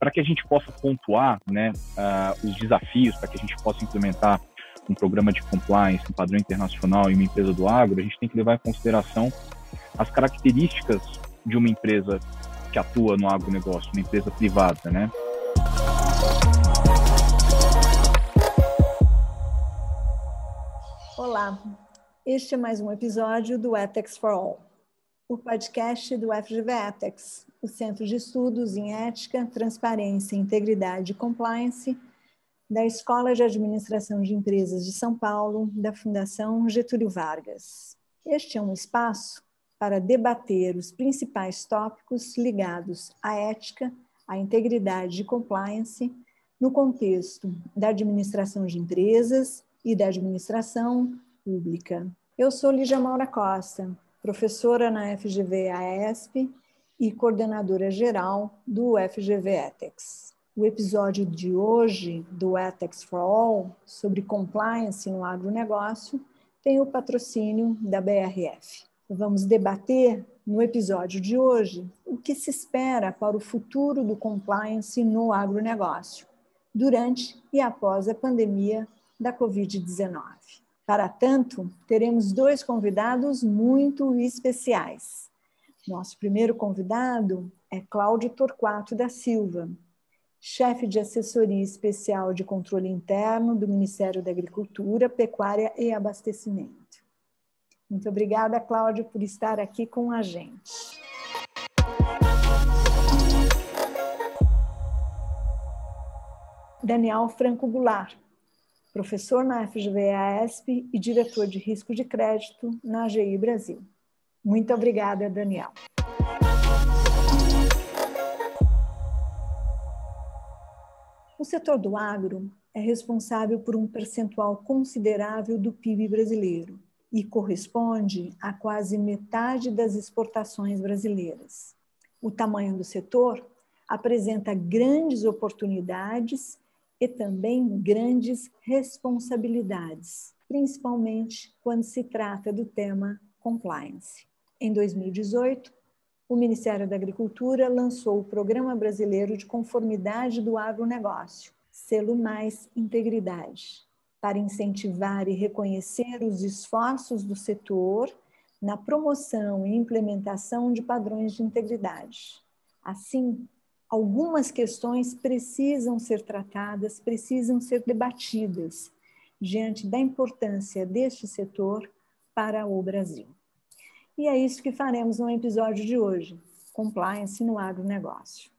para que a gente possa pontuar né, uh, os desafios, para que a gente possa implementar um programa de compliance, um padrão internacional em uma empresa do agro, a gente tem que levar em consideração as características de uma empresa que atua no agronegócio, uma empresa privada, né? Olá, este é mais um episódio do Ethics for All, o podcast do FGV Ethics, o Centro de Estudos em Ética, Transparência, Integridade e Compliance da Escola de Administração de Empresas de São Paulo, da Fundação Getúlio Vargas. Este é um espaço para debater os principais tópicos ligados à ética, à integridade e compliance no contexto da administração de empresas e da administração pública. Eu sou Lígia Maura Costa, professora na FGV AESP e coordenadora geral do FGV Ethics. O episódio de hoje do Ethics for All, sobre compliance no agronegócio, tem o patrocínio da BRF. Vamos debater no episódio de hoje o que se espera para o futuro do compliance no agronegócio, durante e após a pandemia da Covid-19. Para tanto, teremos dois convidados muito especiais. Nosso primeiro convidado é Cláudio Torquato da Silva, chefe de assessoria especial de controle interno do Ministério da Agricultura, Pecuária e Abastecimento. Muito obrigada, Cláudio, por estar aqui com a gente. Daniel Franco Goulart, professor na FGV-ASP e diretor de risco de crédito na AGI Brasil. Muito obrigada, Daniel. O setor do agro é responsável por um percentual considerável do PIB brasileiro e corresponde a quase metade das exportações brasileiras. O tamanho do setor apresenta grandes oportunidades e também grandes responsabilidades, principalmente quando se trata do tema compliance. Em 2018, o Ministério da Agricultura lançou o Programa Brasileiro de Conformidade do Agronegócio, Selo Mais Integridade, para incentivar e reconhecer os esforços do setor na promoção e implementação de padrões de integridade. Assim, algumas questões precisam ser tratadas, precisam ser debatidas diante da importância deste setor para o Brasil. E é isso que faremos no episódio de hoje, Compliance no Agronegócio.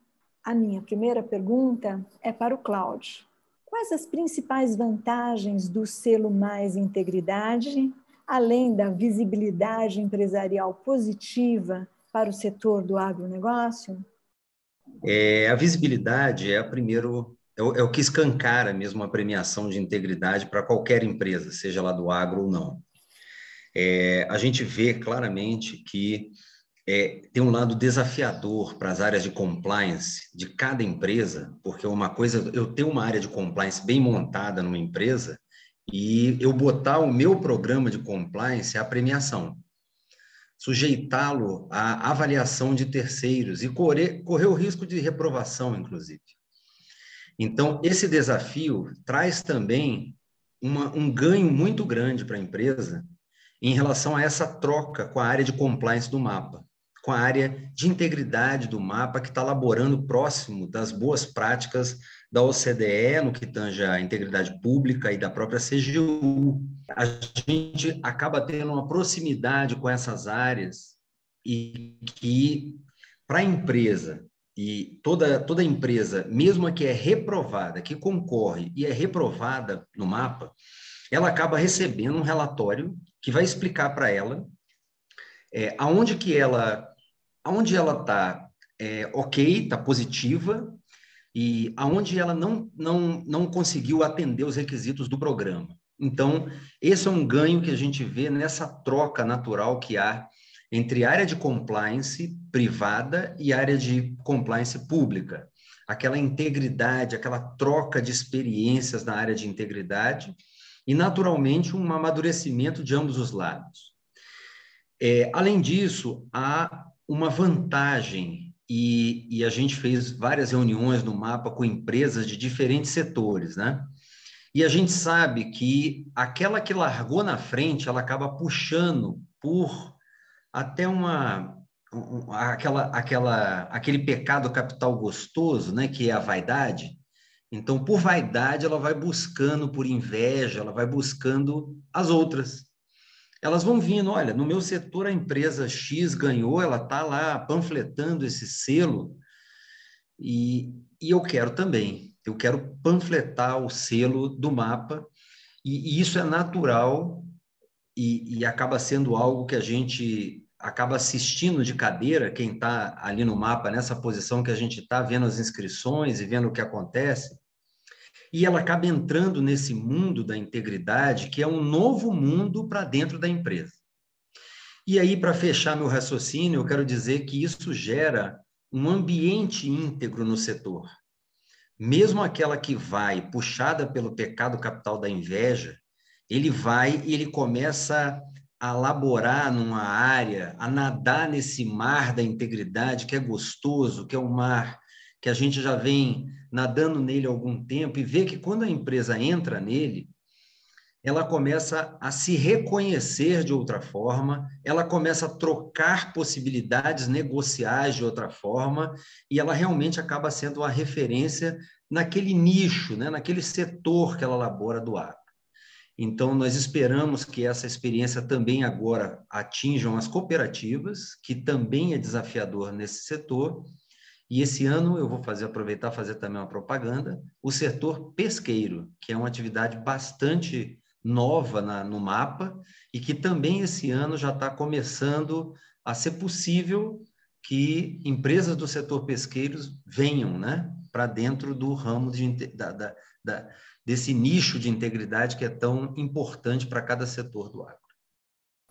A minha primeira pergunta é para o Cláudio. Quais as principais vantagens do selo Mais Integridade, além da visibilidade empresarial positiva para o setor do agronegócio? É, a visibilidade é, a primeiro, é o, é o que escancara mesmo a premiação de integridade para qualquer empresa, seja lá do agro ou não. É, a gente vê claramente que é, tem um lado desafiador para as áreas de compliance de cada empresa, porque uma coisa, eu tenho uma área de compliance bem montada numa empresa e eu botar o meu programa de compliance à premiação sujeitá-lo à avaliação de terceiros e correr, correr o risco de reprovação, inclusive. Então, esse desafio traz também uma, um ganho muito grande para a empresa em relação a essa troca com a área de compliance do mapa, com a área de integridade do mapa que está laborando próximo das boas práticas da OCDE, no que tange a integridade pública e da própria CGU. A gente acaba tendo uma proximidade com essas áreas e que, para a empresa, e toda, toda empresa, mesmo a que é reprovada, que concorre e é reprovada no mapa, ela acaba recebendo um relatório que vai explicar para ela é, aonde que ela aonde ela está é, ok, está positiva, e aonde ela não, não, não conseguiu atender os requisitos do programa. Então, esse é um ganho que a gente vê nessa troca natural que há entre área de compliance privada e área de compliance pública. Aquela integridade, aquela troca de experiências na área de integridade e, naturalmente, um amadurecimento de ambos os lados. É, além disso, há uma vantagem e, e, a gente fez várias reuniões no mapa com empresas de diferentes setores, né? E a gente sabe que aquela que largou na frente, ela acaba puxando por até uma um, aquela aquela aquele pecado capital gostoso, né, que é a vaidade. Então, por vaidade, ela vai buscando, por inveja, ela vai buscando as outras. Elas vão vindo, olha, no meu setor a empresa X ganhou, ela está lá panfletando esse selo e, e eu quero também, eu quero panfletar o selo do mapa. E, e isso é natural e, e, acaba sendo algo que a gente acaba assistindo de cadeira, quem está ali no mapa, nessa posição que a gente está, vendo as inscrições e vendo o que acontece, e ela acaba entrando nesse mundo da integridade, que é um novo mundo para dentro da empresa. E aí, para fechar meu raciocínio, eu quero dizer que isso gera um ambiente íntegro no setor. Mesmo aquela que vai puxada pelo pecado capital da inveja, ele vai e ele começa a laborar numa área, a nadar nesse mar da integridade que é gostoso, que é um mar que a gente já vem nadando nele algum tempo e vê que quando a empresa entra nele, ela começa a se reconhecer de outra forma, ela começa a trocar possibilidades negociais de outra forma, e ela realmente acaba sendo uma referência naquele nicho, né, naquele setor que ela labora do agro. Então, nós esperamos que essa experiência também agora atinjam as cooperativas, que também é desafiador nesse setor, e esse ano eu vou fazer aproveitar fazer também uma propaganda, o setor pesqueiro, que é uma atividade bastante nova na, no mapa e que também esse ano já está começando a ser possível que empresas do setor pesqueiros venham, né, para dentro do ramo de, da, da, da, desse nicho de integridade que é tão importante para cada setor do agro.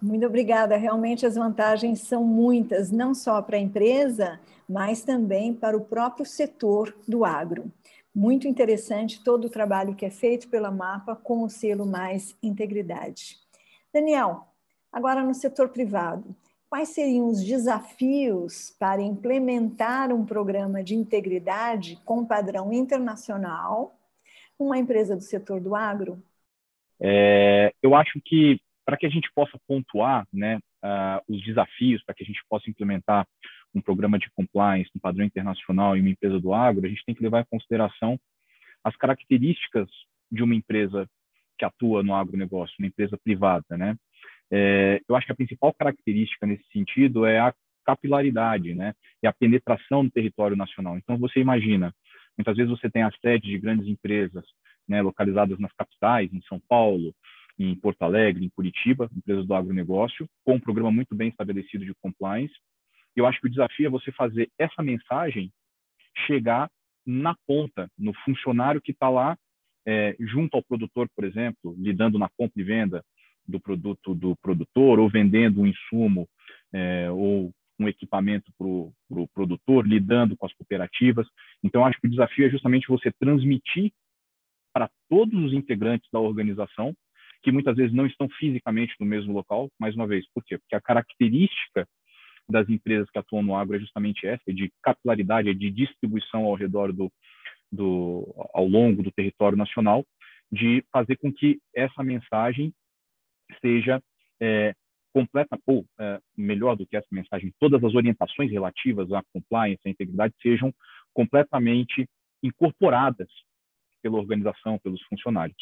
Muito obrigada. Realmente as vantagens são muitas, não só para a empresa, mas também para o próprio setor do agro. Muito interessante todo o trabalho que é feito pela MAPA com o selo Mais Integridade. Daniel, agora no setor privado, quais seriam os desafios para implementar um programa de integridade com padrão internacional uma empresa do setor do agro? É, eu acho que para que a gente possa pontuar né, uh, os desafios, para que a gente possa implementar um programa de compliance, um padrão internacional em uma empresa do agro, a gente tem que levar em consideração as características de uma empresa que atua no agronegócio, uma empresa privada, né? É, eu acho que a principal característica nesse sentido é a capilaridade, né? E a penetração no território nacional. Então, você imagina, muitas vezes você tem a sede de grandes empresas, né, localizadas nas capitais, em São Paulo, em Porto Alegre, em Curitiba, empresas do agronegócio, com um programa muito bem estabelecido de compliance. Eu acho que o desafio é você fazer essa mensagem chegar na ponta, no funcionário que está lá é, junto ao produtor, por exemplo, lidando na compra e venda do produto do produtor, ou vendendo um insumo é, ou um equipamento para o pro produtor, lidando com as cooperativas. Então, acho que o desafio é justamente você transmitir para todos os integrantes da organização que muitas vezes não estão fisicamente no mesmo local, mais uma vez, por quê? Porque a característica das empresas que atuam no agro é justamente essa, é de capilaridade, é de distribuição ao redor do, do, ao longo do território nacional, de fazer com que essa mensagem seja é, completa, ou é, melhor do que essa mensagem, todas as orientações relativas à compliance, à integridade, sejam completamente incorporadas pela organização, pelos funcionários.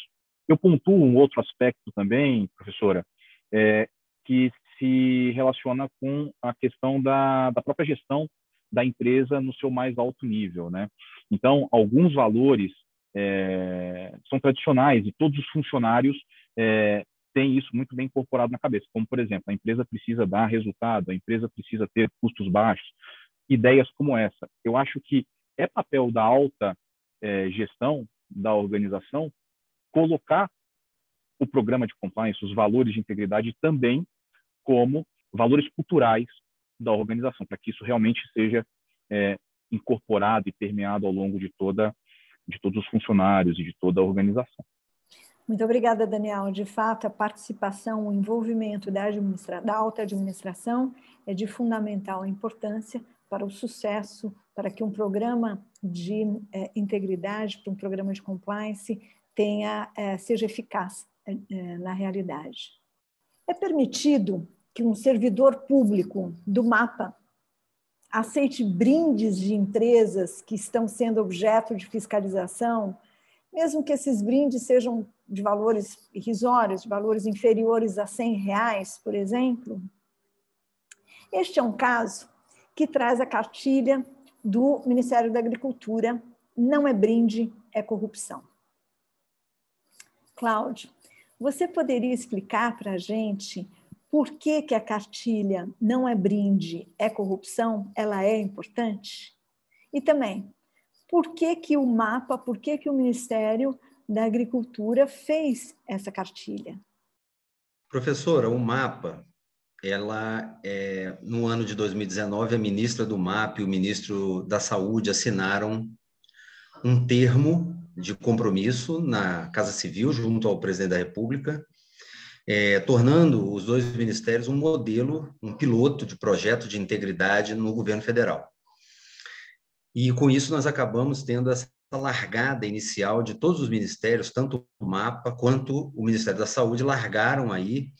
Eu pontuo um outro aspecto também, professora, é, que se relaciona com a questão da, da própria gestão da empresa no seu mais alto nível, né? Então, alguns valores é, são tradicionais e todos os funcionários é, têm isso muito bem incorporado na cabeça, como, por exemplo, a empresa precisa dar resultado, a empresa precisa ter custos baixos, ideias como essa. Eu acho que é papel da alta é, gestão da organização colocar o programa de compliance, os valores de integridade também como valores culturais da organização, para que isso realmente seja é, incorporado e permeado ao longo de toda de todos os funcionários e de toda a organização. Muito obrigada, Daniel. De fato, a participação, o envolvimento da, administra... da alta administração é de fundamental importância para o sucesso, para que um programa de é, integridade, para um programa de compliance tenha, é, seja eficaz é, na realidade. É permitido que um servidor público do MAPA aceite brindes de empresas que estão sendo objeto de fiscalização, mesmo que esses brindes sejam de valores irrisórios, de valores inferiores a 100 reais, por exemplo? Este é um caso que traz a cartilha do Ministério da Agricultura. Não é brinde, é corrupção. Cláudio, você poderia explicar para a gente por que, que a cartilha não é brinde, é corrupção? Ela é importante? E também, por que, que o mapa, por que, que o Ministério da Agricultura fez essa cartilha? Professora, o mapa ela, é, no ano de 2019, a ministra do MAP e o ministro da Saúde assinaram um termo de compromisso na Casa Civil, junto ao presidente da República, é, tornando os dois ministérios um modelo, um piloto de projeto de integridade no governo federal. E com isso nós acabamos tendo essa largada inicial de todos os ministérios, tanto o MAPA quanto o Ministério da Saúde, largaram aí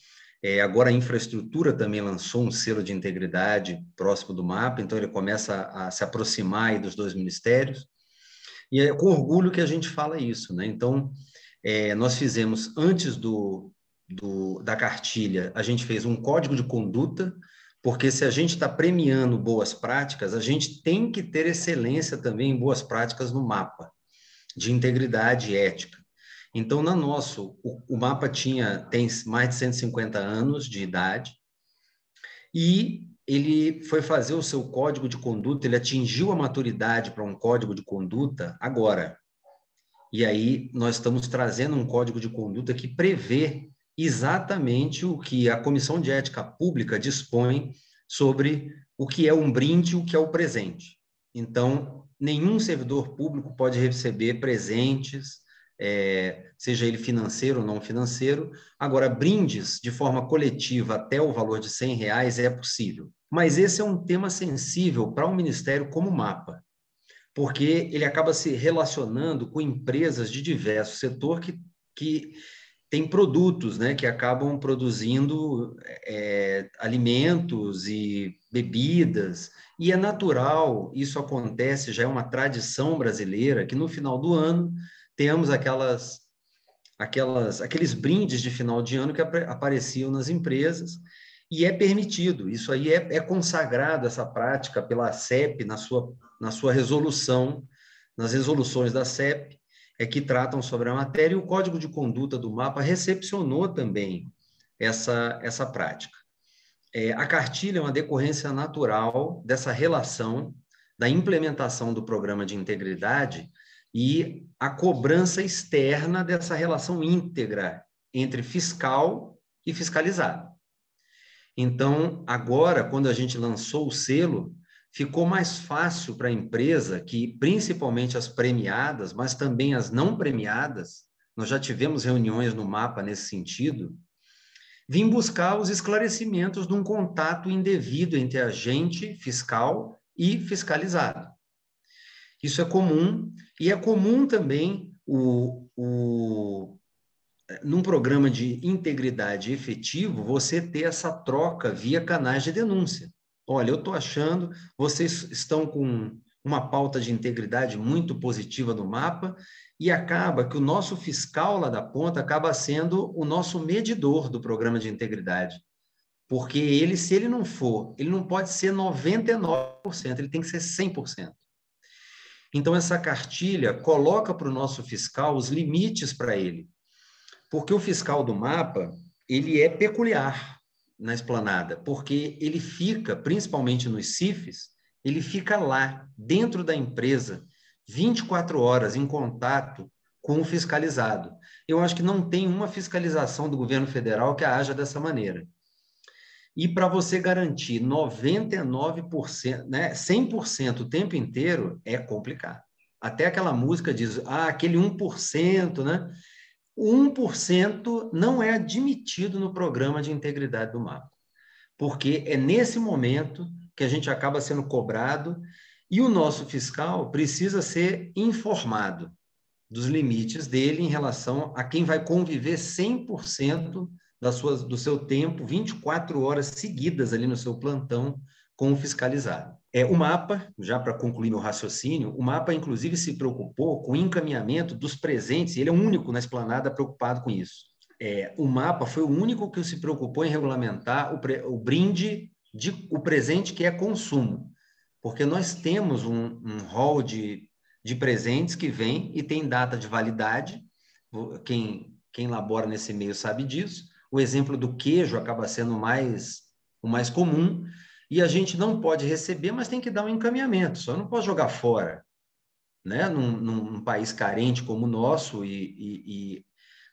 é, agora a infraestrutura também lançou um selo de integridade próximo do mapa, então ele começa a, se aproximar dos dois ministérios. E é com orgulho que a gente fala isso, né? Então, é, nós fizemos antes do, do, da cartilha, a gente fez um código de conduta, porque se a gente está premiando boas práticas, a gente tem que ter excelência também em boas práticas no mapa de integridade ética. Então, na nosso, o, o, mapa tinha tem mais de 150 anos de idade e ele foi fazer o seu código de conduta, ele atingiu a maturidade para um código de conduta agora. E aí nós estamos trazendo um código de conduta que prevê exatamente o que a Comissão de Ética Pública dispõe sobre o que é um brinde e o que é o presente. Então, nenhum servidor público pode receber presentes, é, seja ele financeiro ou não financeiro. Agora, brindes de forma coletiva até o valor de 100 reais é possível. Mas esse é um tema sensível para um ministério como o MAPA, porque ele acaba se relacionando com empresas de diverso setor que, que têm produtos né, que acabam produzindo é, alimentos e bebidas, e é natural, isso acontece, já é uma tradição brasileira, que no final do ano temos aquelas, aquelas, aqueles brindes de final de ano que ap apareciam nas empresas, e é permitido, isso aí é, é consagrado, essa prática pela CEP na sua, na sua resolução, nas resoluções da CEP, é que tratam sobre a matéria, e o Código de Conduta do MAPA recepcionou também essa, essa prática. É, a cartilha é uma decorrência natural dessa relação da implementação do programa de integridade e a cobrança externa dessa relação íntegra entre fiscal e fiscalizado. Então, agora, quando a gente lançou o selo, ficou mais fácil para a empresa que, principalmente as premiadas, mas também as não premiadas, nós já tivemos reuniões no mapa nesse sentido, vir buscar os esclarecimentos de um contato indevido entre agente fiscal e fiscalizado. Isso é comum, e é comum também o, o, num programa de integridade efetivo, você ter essa troca via canais de denúncia. Olha, eu estou achando, vocês estão com uma pauta de integridade muito positiva no mapa, e acaba que o nosso fiscal lá da ponta acaba sendo o nosso medidor do programa de integridade. Porque ele, se ele não for, ele não pode ser 99%, ele tem que ser 100%. Então, essa cartilha coloca para o nosso fiscal os limites para ele. Porque o fiscal do mapa, ele é peculiar na esplanada, porque ele fica, principalmente nos CIFs, ele fica lá, dentro da empresa, 24 horas em contato com o fiscalizado. Eu acho que não tem uma fiscalização do governo federal que haja dessa maneira. E para você garantir 99%, né, 100% o tempo inteiro, é complicado. Até aquela música diz, ah, aquele 1%, né? O 1% não é admitido no programa de integridade do mapa. Porque é nesse momento que a gente acaba sendo cobrado, e o nosso fiscal precisa ser informado dos limites dele em relação a quem vai conviver 100% das suas, do seu tempo, 24 horas seguidas ali no seu plantão com o fiscalizado. É, o mapa, já para concluir meu raciocínio, o mapa inclusive se preocupou com o encaminhamento dos presentes, ele é o único na esplanada preocupado com isso. É, o mapa foi o único que se preocupou em regulamentar o, pre, o brinde de o presente que é consumo, porque nós temos um, um hall de, de presentes que vem e tem data de validade, quem, quem labora nesse meio sabe disso, o exemplo do queijo acaba sendo mais, o mais comum, e a gente não pode receber, mas tem que dar um encaminhamento, só não pode jogar fora. Né? Num, num país carente como o nosso e, e, e,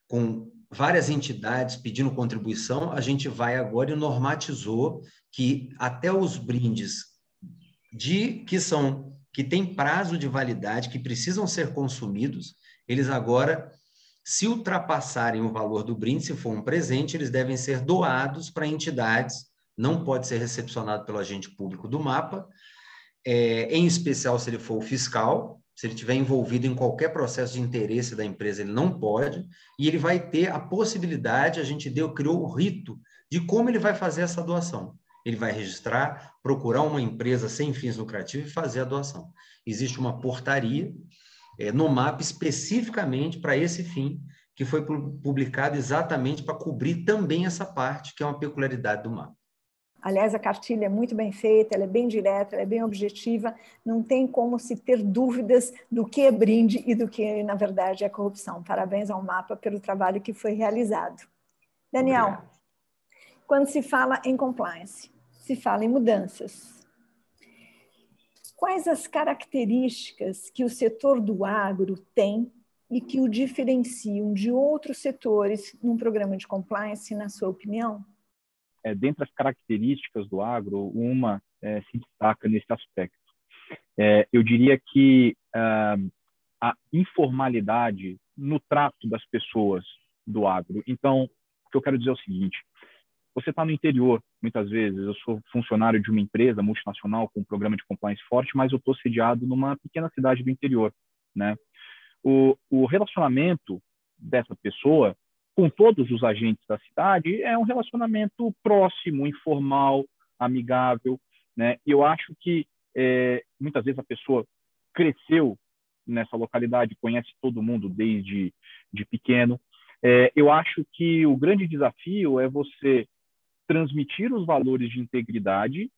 com várias entidades pedindo contribuição, a gente vai agora e normatizou que até os brindes de que são que têm prazo de validade, que precisam ser consumidos, eles agora se ultrapassarem o valor do brinde, se for um presente, eles devem ser doados para entidades, não pode ser recepcionado pelo agente público do mapa, é, em especial se ele for fiscal, se ele estiver envolvido em qualquer processo de interesse da empresa, ele não pode, e ele vai ter a possibilidade, a gente deu, criou o rito de como ele vai fazer essa doação. Ele vai registrar, procurar uma empresa sem fins lucrativos e fazer a doação. Existe uma portaria é, no MAP especificamente para esse fim, que foi publicado exatamente para cobrir também essa parte, que é uma peculiaridade do MAP. Aliás, a cartilha é muito bem feita, ela é bem direta, ela é bem objetiva, não tem como se ter dúvidas do que é brinde e do que, na verdade, é corrupção. Parabéns ao MAPA pelo trabalho que foi realizado. Daniel, Obrigado. quando se fala em compliance, se fala em mudanças, Quais as características que o setor do agro tem e que o diferenciam de outros setores num programa de compliance, na sua opinião? É, dentre as características do agro, uma é, se destaca nesse aspecto. É, eu diria que ah, a informalidade no trato das pessoas do agro. Então, o que eu quero dizer é o seguinte: você está no interior, muitas vezes. Eu sou funcionário de uma empresa multinacional com um programa de compliance forte, mas eu estou sediado numa pequena cidade do interior, né? O, o relacionamento dessa pessoa com todos os agentes da cidade é um relacionamento próximo, informal, amigável, né? Eu acho que é, muitas vezes a pessoa cresceu nessa localidade, conhece todo mundo desde de pequeno. É, eu acho que o grande desafio é você transmitir os valores de integridade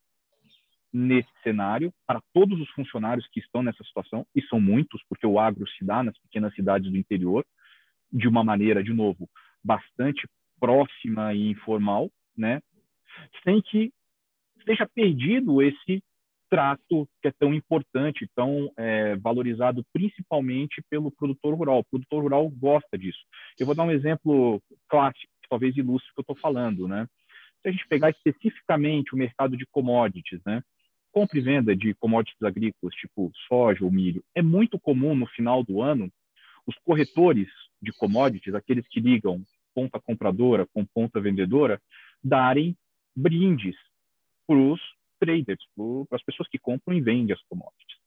nesse cenário para todos os funcionários que estão nessa situação, e são muitos, porque o agro se dá nas pequenas cidades do interior, de uma maneira, de novo, bastante próxima e informal, né? sem que seja perdido esse trato que é tão importante, tão é, valorizado principalmente pelo produtor rural. O produtor rural gosta disso. Eu vou dar um exemplo clássico, que talvez ilustre o que eu estou falando. Né? Se a gente pegar especificamente o mercado de commodities, né? compra e venda de commodities agrícolas, tipo soja ou milho, é muito comum no final do ano os corretores de commodities, aqueles que ligam ponta compradora com ponta vendedora, darem brindes para os traders, para as pessoas que compram e vendem as commodities.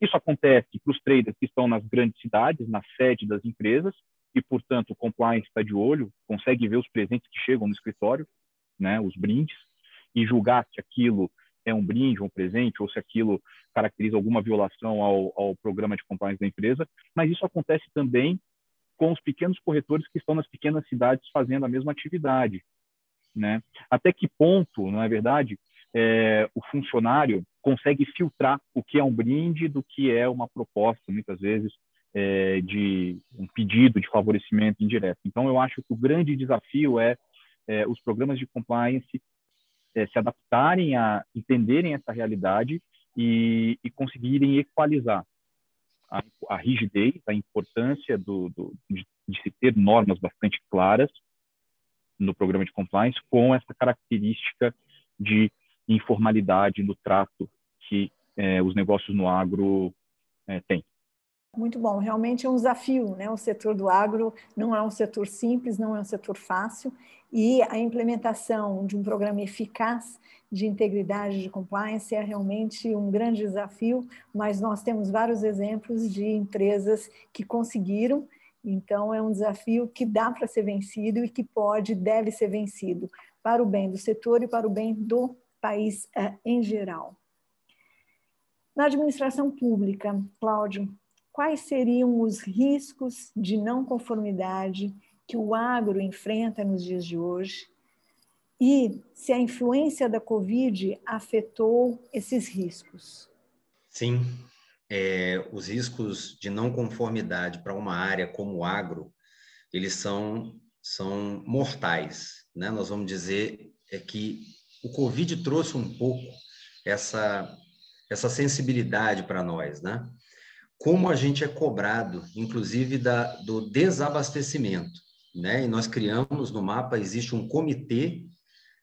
Isso acontece para os traders que estão nas grandes cidades, na sede das empresas, e, portanto, o compliance está de olho, consegue ver os presentes que chegam no escritório, né, os brindes, e julgar se aquilo é um brinde, um presente, ou se aquilo caracteriza alguma violação ao, ao programa de compliance da empresa, mas isso acontece também com os pequenos corretores que estão nas pequenas cidades fazendo a mesma atividade. Né? Até que ponto, não é verdade, é, o funcionário consegue filtrar o que é um brinde do que é uma proposta, muitas vezes, é, de um pedido de favorecimento indireto. Então, eu acho que o grande desafio é é, os programas de compliance é, se adaptarem a entenderem essa realidade e, e conseguirem equalizar a, a, rigidez, a importância do, do, de, de se ter normas bastante claras no programa de compliance com essa característica de informalidade no trato que é, os negócios no agro é, têm. Muito bom, realmente é um desafio, né? O setor do agro não é um setor simples, não é um setor fácil, e a implementação de um programa eficaz de integridade de compliance é realmente um grande desafio, mas nós temos vários exemplos de empresas que conseguiram, então é um desafio que dá para ser vencido e que pode, deve ser vencido para o bem do setor e para o bem do país eh, em geral. Na administração pública, Cláudio, quais seriam os riscos de não conformidade que o agro enfrenta nos dias de hoje e se a influência da Covid afetou esses riscos. Sim, é, os riscos de não conformidade para uma área como o agro, eles são, são mortais. Né? Nós vamos dizer é que o Covid trouxe um pouco essa, essa sensibilidade para nós, né? Como a gente é cobrado, inclusive da, do desabastecimento né? E nós criamos no mapa, existe um comitê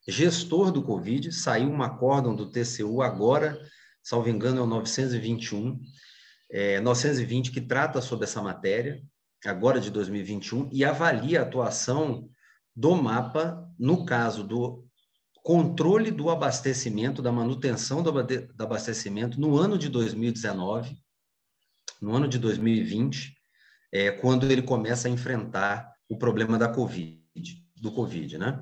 gestor do Covid, saiu uma acórdão do TCU agora, salvo engano, é o 921, é, 920, que trata sobre essa matéria, agora de 2021, e avalia a atuação do mapa no caso do controle do abastecimento, da manutenção do abastecimento no ano de 2019, no ano de 2020, é, quando ele começa a enfrentar o problema da Covid, do Covid, né?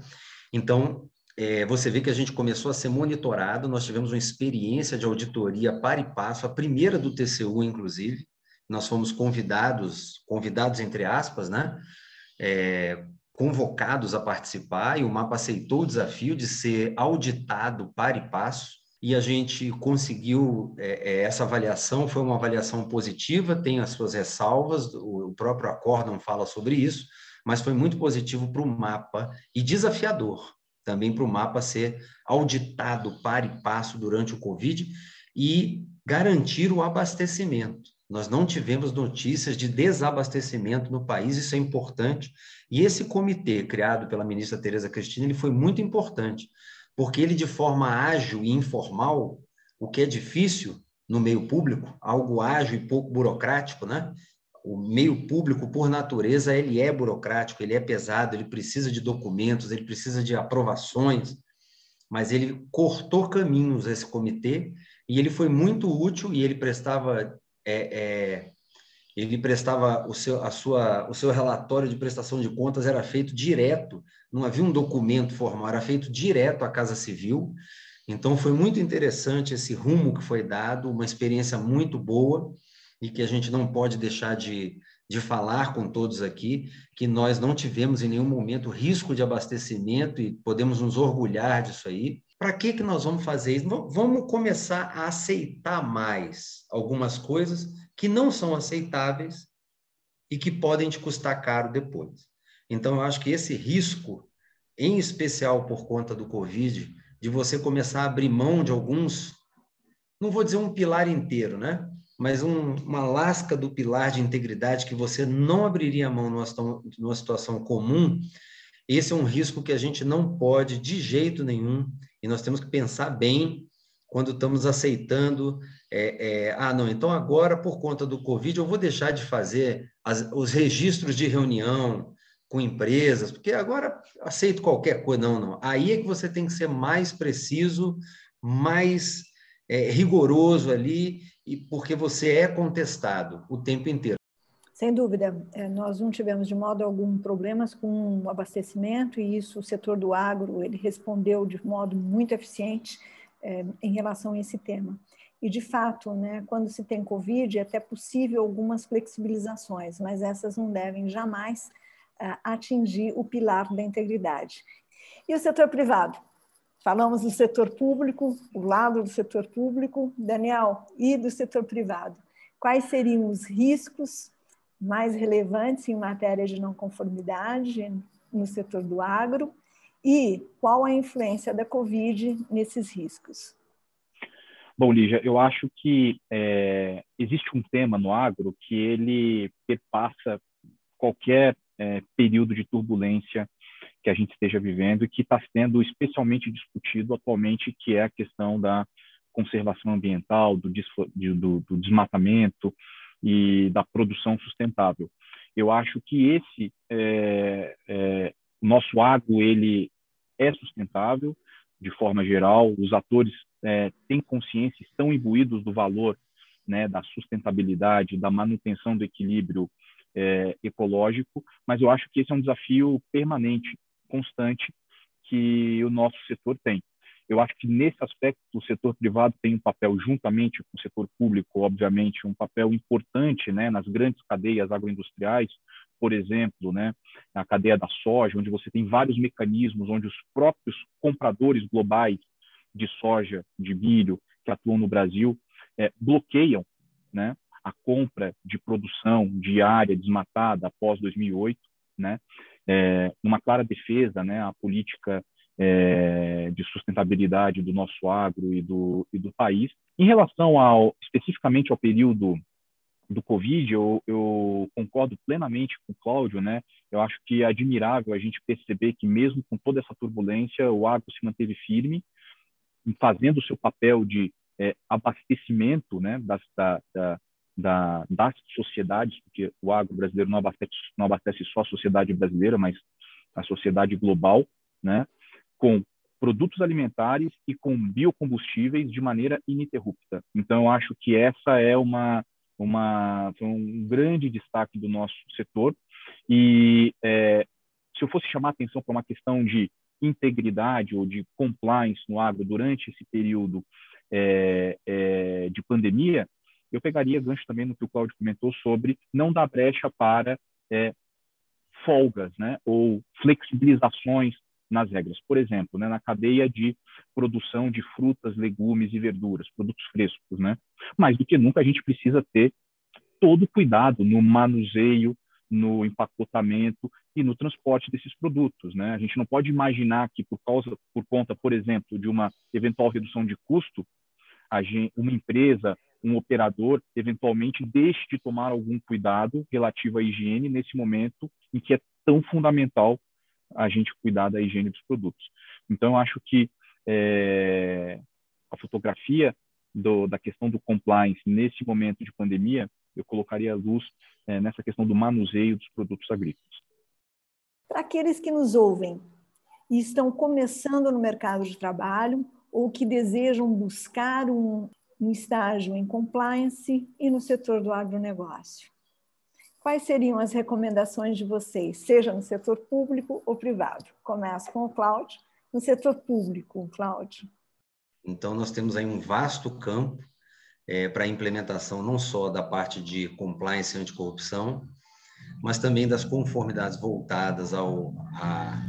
Então, é, você vê que a gente começou a ser monitorado, nós tivemos uma experiência de auditoria para e passo, a primeira do TCU, inclusive, nós fomos convidados, convidados entre aspas, né? É, convocados a participar, e o MAPA aceitou o desafio de ser auditado para e passo, e a gente conseguiu é, é essa avaliação, foi uma avaliação positiva, tem as suas ressalvas, o, próprio acórdão fala sobre isso, mas foi muito positivo para o mapa e desafiador também para o mapa ser auditado para e passo durante o Covid e garantir o abastecimento. Nós não tivemos notícias de desabastecimento no país, isso é importante. E esse comitê criado pela ministra Tereza Cristina, ele foi muito importante, porque ele de forma ágil e informal, o que é difícil no meio público, algo ágil e pouco burocrático, né? o meio público, por natureza, ele é burocrático, ele é pesado, ele precisa de documentos, ele precisa de aprovações, mas ele cortou caminhos esse comitê e ele foi muito útil e ele prestava é, é, ele prestava o seu, a sua, o seu relatório de prestação de contas era feito direto, não havia um documento formal, era feito direto à Casa Civil. Então foi muito interessante esse rumo que foi dado, uma experiência muito boa e que a gente não pode deixar de, de falar com todos aqui, que nós não tivemos em nenhum momento risco de abastecimento e podemos nos orgulhar disso aí. Para que, que nós vamos fazer isso? Vamos começar a aceitar mais algumas coisas que não são aceitáveis e que podem te custar caro depois. Então, eu acho que esse risco, em especial por conta do Covid, de você começar a abrir mão de alguns, não vou dizer um pilar inteiro, né? mas um, uma lasca do pilar de integridade que você não abriria a mão numa, numa situação comum, esse é um risco que a gente não pode de jeito nenhum, e nós temos que pensar bem quando estamos aceitando, é, é, ah, não, então agora, por conta do Covid, eu vou deixar de fazer as, os registros de reunião com empresas, porque agora aceito qualquer coisa, não, não. Aí é que você tem que ser mais preciso, mais é, rigoroso ali, e porque você é contestado o tempo inteiro. Sem dúvida, é, nós não tivemos de modo algum problemas com o abastecimento e isso o setor do agro ele respondeu de modo muito eficiente é, em relação a esse tema. E de fato, né, quando se tem Covid, é até possível algumas flexibilizações, mas essas não devem jamais é, atingir o pilar da integridade. E o setor privado? Falamos do setor público, o lado do setor público, Daniel, e do setor privado. Quais seriam os riscos mais relevantes em matéria de não conformidade no setor do agro e qual a influência da Covid nesses riscos? Bom, Lígia, eu acho que é, existe um tema no agro que ele perpassa qualquer é, período de turbulência que a gente esteja vivendo e que está sendo especialmente discutido atualmente, que é a questão da conservação ambiental, do, do, do desmatamento, e da produção sustentável. Eu acho que esse é, é, nosso agro ele é sustentável de forma geral. Os atores é, têm consciência, estão imbuídos do valor né, da sustentabilidade, da manutenção do equilíbrio é, ecológico, mas eu acho que esse é um desafio permanente, constante, que o nosso setor tem. Eu acho que nesse aspecto o setor privado tem um papel juntamente com o setor público, obviamente, um papel importante, né, nas grandes cadeias agroindustriais, por exemplo, né, a cadeia da soja, onde você tem vários mecanismos onde os próprios compradores globais de soja, de milho que atuam no Brasil, é, bloqueiam, né, a compra de produção de área desmatada após 2008, né, é, uma clara defesa, né, a política é, de sustentabilidade do nosso agro e do, e do país. Em relação ao especificamente ao período do Covid, eu, eu, concordo plenamente com o Cláudio, né? Eu acho que é admirável a gente perceber que mesmo com toda essa turbulência, o agro se manteve firme, fazendo o seu papel de é, abastecimento, né, das, da, da, da, das sociedades, porque o agro brasileiro não abastece, não abastece só a sociedade brasileira, mas a sociedade global, né? com produtos alimentares e com biocombustíveis de maneira ininterrupta. Então, eu acho que essa é uma, uma um grande destaque do nosso setor. E é, se eu fosse chamar atenção para uma questão de integridade ou de compliance no agro durante esse período é, é, de pandemia, eu pegaria gancho também no que o Claudio comentou sobre não dar brecha para é, folgas, né, ou flexibilizações nas regras. Por exemplo, né, na cadeia de produção de frutas, legumes e verduras, produtos frescos, né? Mais do que nunca a gente precisa ter todo cuidado no manuseio, no empacotamento e no transporte desses produtos, né? A gente não pode imaginar que por causa, por conta, por exemplo, de uma eventual redução de custo, gente, uma empresa, um operador, eventualmente deixe de tomar algum cuidado relativo à higiene nesse momento em que é tão fundamental a gente cuidar da higiene dos produtos. Então, eu acho que é, a fotografia do, da questão do compliance nesse momento de pandemia, eu colocaria a luz é, nessa questão do manuseio dos produtos agrícolas. Para aqueles que nos ouvem e estão começando no mercado de trabalho ou que desejam buscar um, um estágio em compliance e no setor do agronegócio, Quais seriam as recomendações de vocês, seja no setor público ou privado? Começo com o Cláudio. No setor público, Cláudio. Então, nós temos aí um vasto campo é, para a implementação não só da parte de compliance e anticorrupção, mas também das conformidades voltadas ao, a,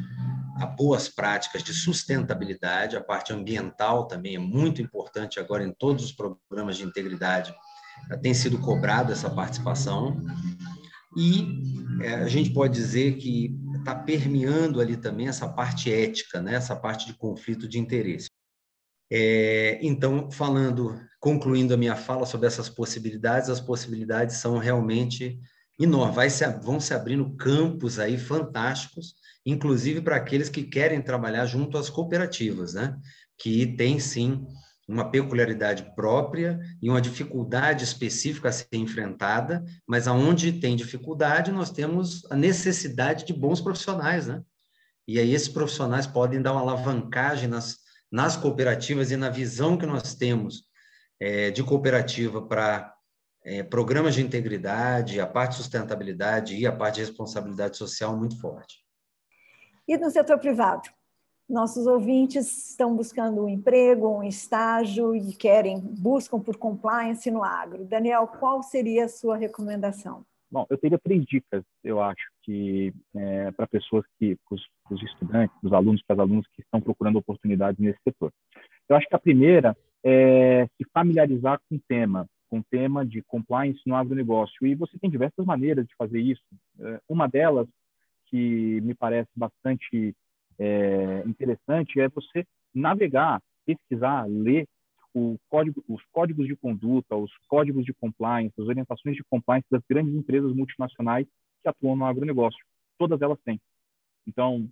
a boas práticas de sustentabilidade. A parte ambiental também é muito importante agora em todos os programas de integridade. Tem sido cobrado essa participação e é, a gente pode dizer que está permeando ali também essa parte ética, né? essa parte de conflito de interesse. É, então, falando, concluindo a minha fala sobre essas possibilidades, as possibilidades são realmente enormes. Se, vão se abrindo campos aí fantásticos, inclusive para aqueles que querem trabalhar junto às cooperativas, né? que tem sim uma peculiaridade própria e uma dificuldade específica a ser enfrentada, mas aonde tem dificuldade, nós temos a necessidade de bons profissionais, né? E aí esses profissionais podem dar uma alavancagem nas, nas cooperativas e na visão que nós temos é, de cooperativa para é, programas de integridade, a parte de sustentabilidade e a parte de responsabilidade social muito forte. E no setor privado? Nossos ouvintes estão buscando um emprego, um estágio e querem, buscam por compliance no agro. Daniel, qual seria a sua recomendação? Bom, eu teria três dicas, eu acho, que é, para pessoas que, para os estudantes, para os alunos, para as alunas que estão procurando oportunidades nesse setor. Eu acho que a primeira é se familiarizar com o tema, com o tema de compliance no agronegócio. E você tem diversas maneiras de fazer isso. É, uma delas, que me parece bastante é, interessante é você navegar, pesquisar, ler código, os códigos de conduta, os códigos de compliance, as orientações de compliance das grandes empresas multinacionais que atuam no agronegócio. Todas elas têm. Então,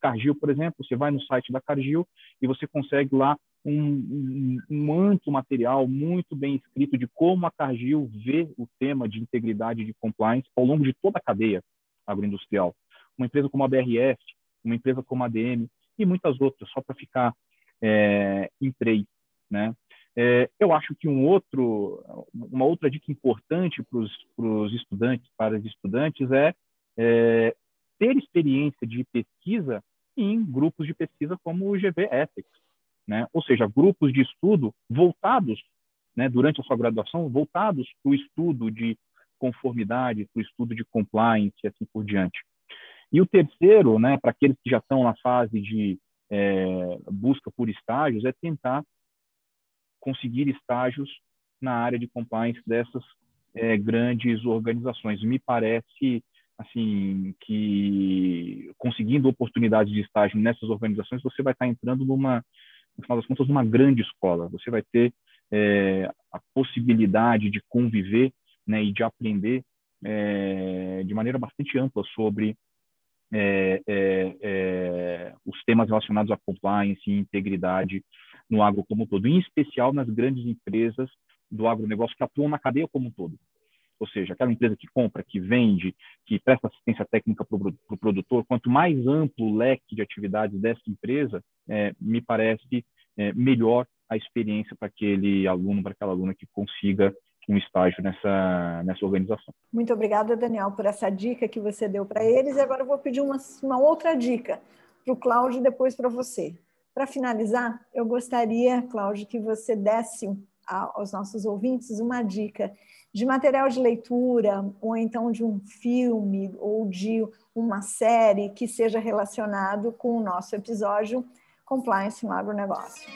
Cargill, por exemplo, você vai no site da Cargill e você consegue lá um, um, um amplo material muito bem escrito de como a Cargill vê o tema de integridade de compliance ao longo de toda a cadeia agroindustrial. Uma empresa como a BRF, uma empresa como a ADM e muitas outras, só para ficar é, em três. Né? É, eu acho que um outro, uma outra dica importante para os estudantes, para os estudantes, é, é ter experiência de pesquisa em grupos de pesquisa como o GV Ethics, né? ou seja, grupos de estudo voltados, né, durante a sua graduação, voltados para o estudo de conformidade, para o estudo de compliance e assim por diante. E o terceiro, né, para aqueles que já estão na fase de é, busca por estágios, é tentar conseguir estágios na área de compliance dessas é, grandes organizações. Me parece assim que conseguindo oportunidades de estágio nessas organizações, você vai estar entrando numa, no final das contas, numa grande escola. Você vai ter é, a possibilidade de conviver né, e de aprender é, de maneira bastante ampla sobre é, é, é os temas relacionados à compliance e integridade no agro como um todo, em especial nas grandes empresas do agronegócio que atuam na cadeia como um todo. Ou seja, aquela empresa que compra, que vende, que presta assistência técnica para o produtor, quanto mais amplo o leque de atividades dessa empresa, é, me parece é, melhor a experiência para aquele aluno, para aquela aluna que consiga um estágio nessa, nessa organização. Muito obrigada, Daniel, por essa dica que você deu para eles. E agora eu vou pedir uma, uma outra dica para o Cláudio e depois para você. Para finalizar, eu gostaria, Cláudio, que você desse aos nossos ouvintes uma dica de material de leitura, ou então de um filme, ou de uma série que seja relacionado com o nosso episódio Compliance no Agronegócio.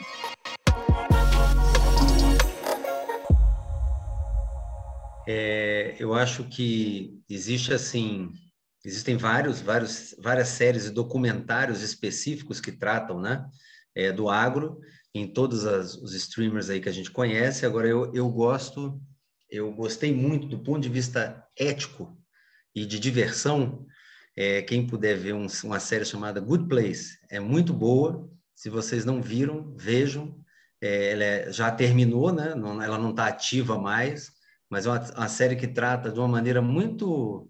É, eu acho que existe assim, existem vários, vários, várias séries e documentários específicos que tratam, né, é, do agro em todos as, os streamers aí que a gente conhece. Agora eu, eu gosto, eu gostei muito do ponto de vista ético e de diversão. É, quem puder ver um, uma série chamada Good Place é muito boa. Se vocês não viram, vejam. É, ela é, já terminou, né? Não, ela não está ativa mais, mas é uma, uma, série que trata de uma maneira muito,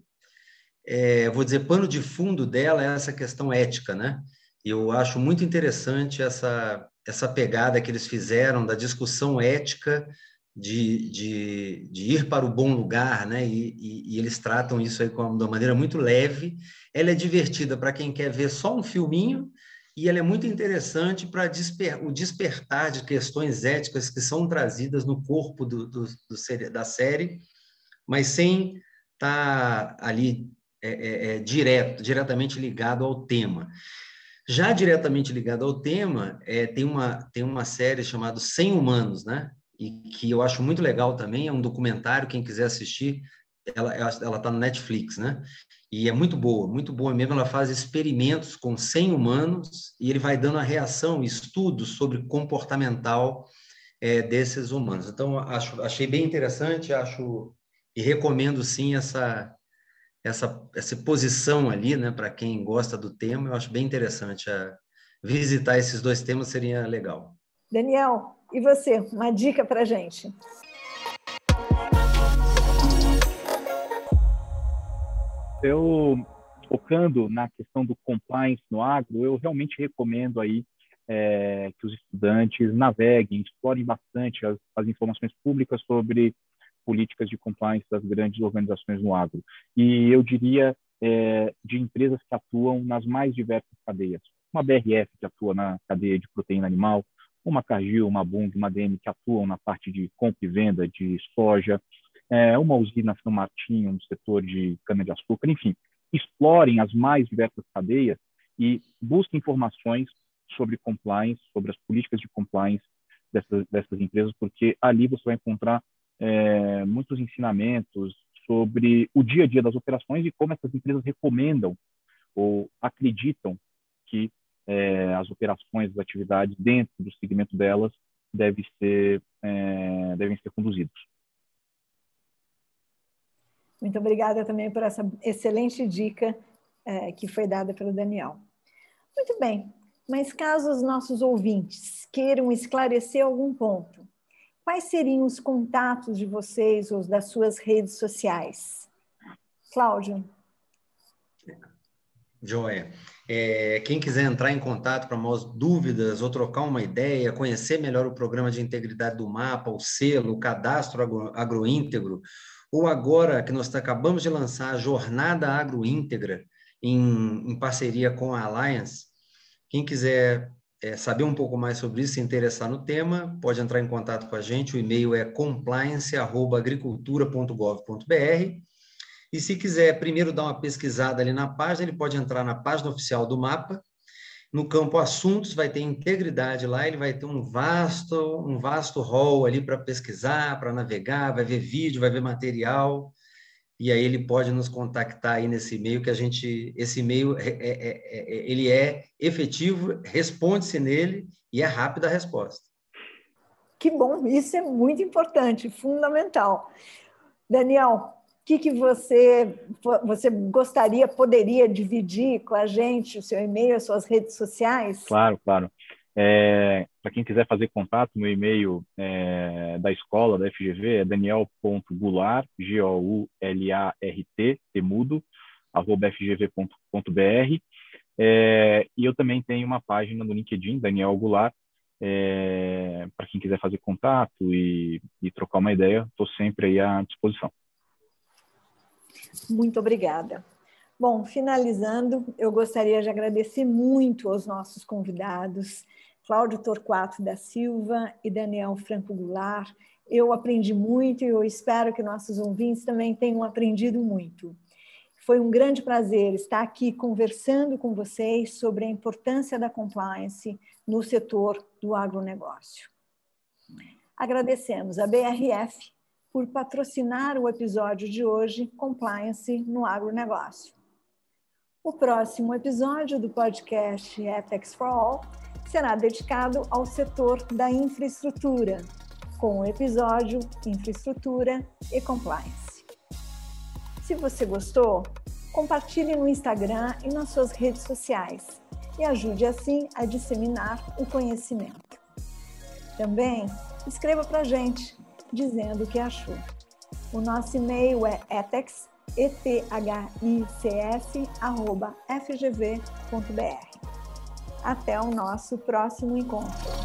é, vou dizer, pano de fundo dela é essa questão ética, né? Eu acho muito interessante essa, essa pegada que eles fizeram da discussão ética de, de, de ir para o bom lugar, né? E, e, e eles tratam isso aí de uma maneira muito leve. Ela é divertida para quem quer ver só um filminho e ela é muito interessante para desper, o despertar de questões éticas que são trazidas no corpo do, do, do da série, mas sem estar tá ali é, é, é, direto, diretamente ligado ao tema. Já diretamente ligado ao tema, é, tem, uma, tem uma série chamada Sem Humanos, né? E que eu acho muito legal também, é um documentário, quem quiser assistir, ela ela está no Netflix, né? E é muito boa, muito boa mesmo. Ela faz experimentos com 100 humanos e ele vai dando a reação, estudos sobre comportamental é, desses humanos. Então, acho, achei bem interessante, acho e recomendo sim essa essa essa posição ali, né, para quem gosta do tema. Eu acho bem interessante a, visitar esses dois temas seria legal. Daniel, e você, uma dica para gente? Eu focando na questão do compliance no agro, eu realmente recomendo aí é, que os estudantes naveguem, explorem bastante as, as, informações públicas sobre políticas de compliance das grandes organizações no agro. E eu diria é, de empresas que atuam nas mais diversas cadeias. Uma BRF que atua na cadeia de proteína animal, uma Cargill, uma Bung, uma DM que atuam na parte de compra e venda de soja, é, uma usina São Martinho no setor de cana-de-açúcar, enfim, explorem as mais diversas cadeias e busquem informações sobre compliance, sobre as políticas de compliance dessas, dessas empresas, porque ali você vai encontrar é, muitos ensinamentos sobre o dia a dia das operações e como essas empresas recomendam ou acreditam que é, as operações, as atividades dentro do segmento delas devem ser, é, devem ser conduzidas. Muito obrigada também por essa excelente dica é, que foi dada pelo Daniel. Muito bem, Mas caso os nossos ouvintes queiram esclarecer algum ponto, quais seriam os contatos de vocês ou das suas redes sociais? Cláudio. Joia. É, quem quiser entrar em contato para mais dúvidas ou trocar uma ideia, conhecer melhor o programa de integridade do mapa, o selo, o cadastro agro, agroíntegro, ou agora que nós acabamos de lançar a Jornada Agroíntegra em, em parceria com a Alliance, quem quiser é, saber um pouco mais sobre isso, se interessar no tema, pode entrar em contato com a gente. O e-mail é compliance.agricultura.gov.br e se quiser primeiro dar uma pesquisada ali na página, ele pode entrar na página oficial do mapa. No campo assuntos vai ter integridade lá, ele vai ter um vasto, um vasto hall ali para pesquisar, para navegar, vai ver vídeo, vai ver material. E aí ele pode nos contactar aí nesse e-mail que a gente, esse e-mail é, é, é, é ele é efetivo, responde-se nele e é rápida a resposta. Que bom, isso é muito importante, fundamental. Daniel, que, que você, você gostaria, poderia dividir com a gente, o seu e-mail, as suas redes sociais? Claro, claro. É, Para quem quiser fazer contato, meu e-mail é, da escola, da FGV, é daniel.goulart, G-O-U-L-A-R-T, temudo, arroba fgv.br. É, e eu também tenho uma página no LinkedIn, Daniel Goulart, é, para quem quiser fazer contato e, e trocar uma ideia, estou sempre aí à disposição. Muito obrigada. Bom, finalizando, eu gostaria de agradecer muito aos nossos convidados, Cláudio Torquato da Silva e Daniel Franco Goulart. Eu aprendi muito e eu espero que nossos ouvintes também tenham aprendido muito. Foi um grande prazer estar aqui conversando com vocês sobre a importância da compliance no setor do agronegócio. Agradecemos a BRF por patrocinar o episódio de hoje, Compliance no Agronegócio. O próximo episódio do podcast Ethics for All será dedicado ao setor da infraestrutura, com o episódio Infraestrutura e Compliance. Se você gostou, compartilhe no Instagram e nas suas redes sociais e ajude assim a disseminar o conhecimento. Também escreva para a gente dizendo o que achou. O nosso e-mail é etex, arroba fgv.br. Até o nosso próximo encontro.